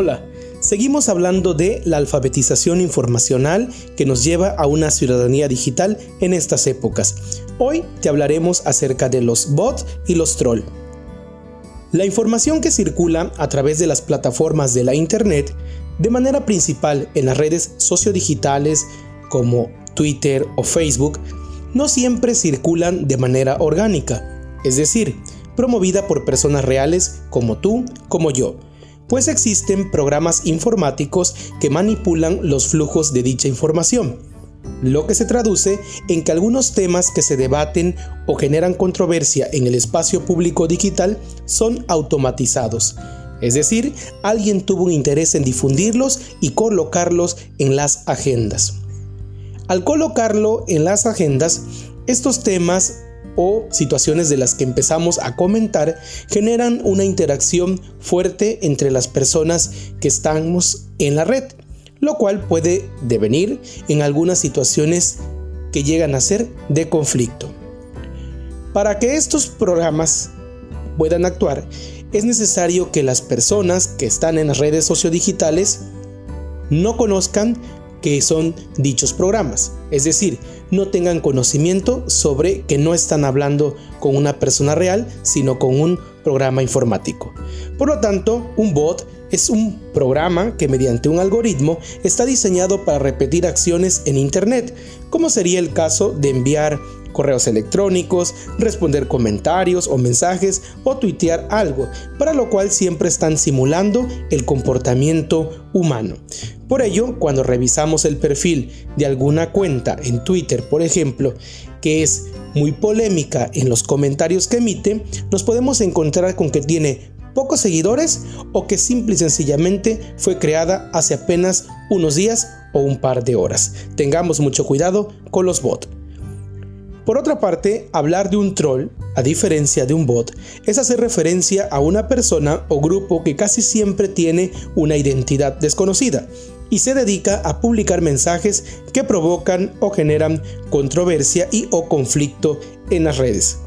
Hola, seguimos hablando de la alfabetización informacional que nos lleva a una ciudadanía digital en estas épocas. Hoy te hablaremos acerca de los bots y los trolls. La información que circula a través de las plataformas de la Internet, de manera principal en las redes sociodigitales como Twitter o Facebook, no siempre circulan de manera orgánica, es decir, promovida por personas reales como tú, como yo, pues existen programas informáticos que manipulan los flujos de dicha información, lo que se traduce en que algunos temas que se debaten o generan controversia en el espacio público digital son automatizados, es decir, alguien tuvo un interés en difundirlos y colocarlos en las agendas. Al colocarlo en las agendas, estos temas o situaciones de las que empezamos a comentar generan una interacción fuerte entre las personas que estamos en la red, lo cual puede devenir en algunas situaciones que llegan a ser de conflicto. Para que estos programas puedan actuar, es necesario que las personas que están en las redes sociodigitales no conozcan que son dichos programas. Es decir, no tengan conocimiento sobre que no están hablando con una persona real, sino con un programa informático. Por lo tanto, un bot es un programa que mediante un algoritmo está diseñado para repetir acciones en Internet, como sería el caso de enviar correos electrónicos, responder comentarios o mensajes o tuitear algo, para lo cual siempre están simulando el comportamiento humano. Por ello, cuando revisamos el perfil de alguna cuenta en Twitter, por ejemplo, que es muy polémica en los comentarios que emite, nos podemos encontrar con que tiene pocos seguidores o que simple y sencillamente fue creada hace apenas unos días o un par de horas. Tengamos mucho cuidado con los bots. Por otra parte, hablar de un troll, a diferencia de un bot, es hacer referencia a una persona o grupo que casi siempre tiene una identidad desconocida y se dedica a publicar mensajes que provocan o generan controversia y o conflicto en las redes.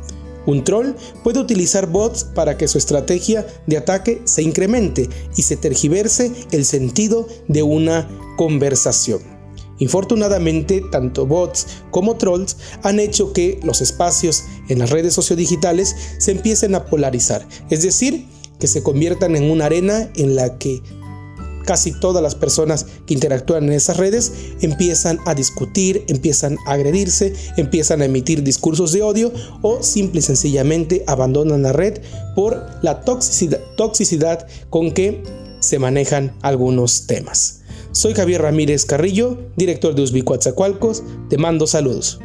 Un troll puede utilizar bots para que su estrategia de ataque se incremente y se tergiverse el sentido de una conversación. Infortunadamente, tanto bots como trolls han hecho que los espacios en las redes sociodigitales se empiecen a polarizar, es decir, que se conviertan en una arena en la que casi todas las personas que interactúan en esas redes empiezan a discutir, empiezan a agredirse, empiezan a emitir discursos de odio o simple y sencillamente abandonan la red por la toxicidad, con que se manejan algunos temas. Soy Javier Ramírez Carrillo, director de Uzbi Te mando saludos.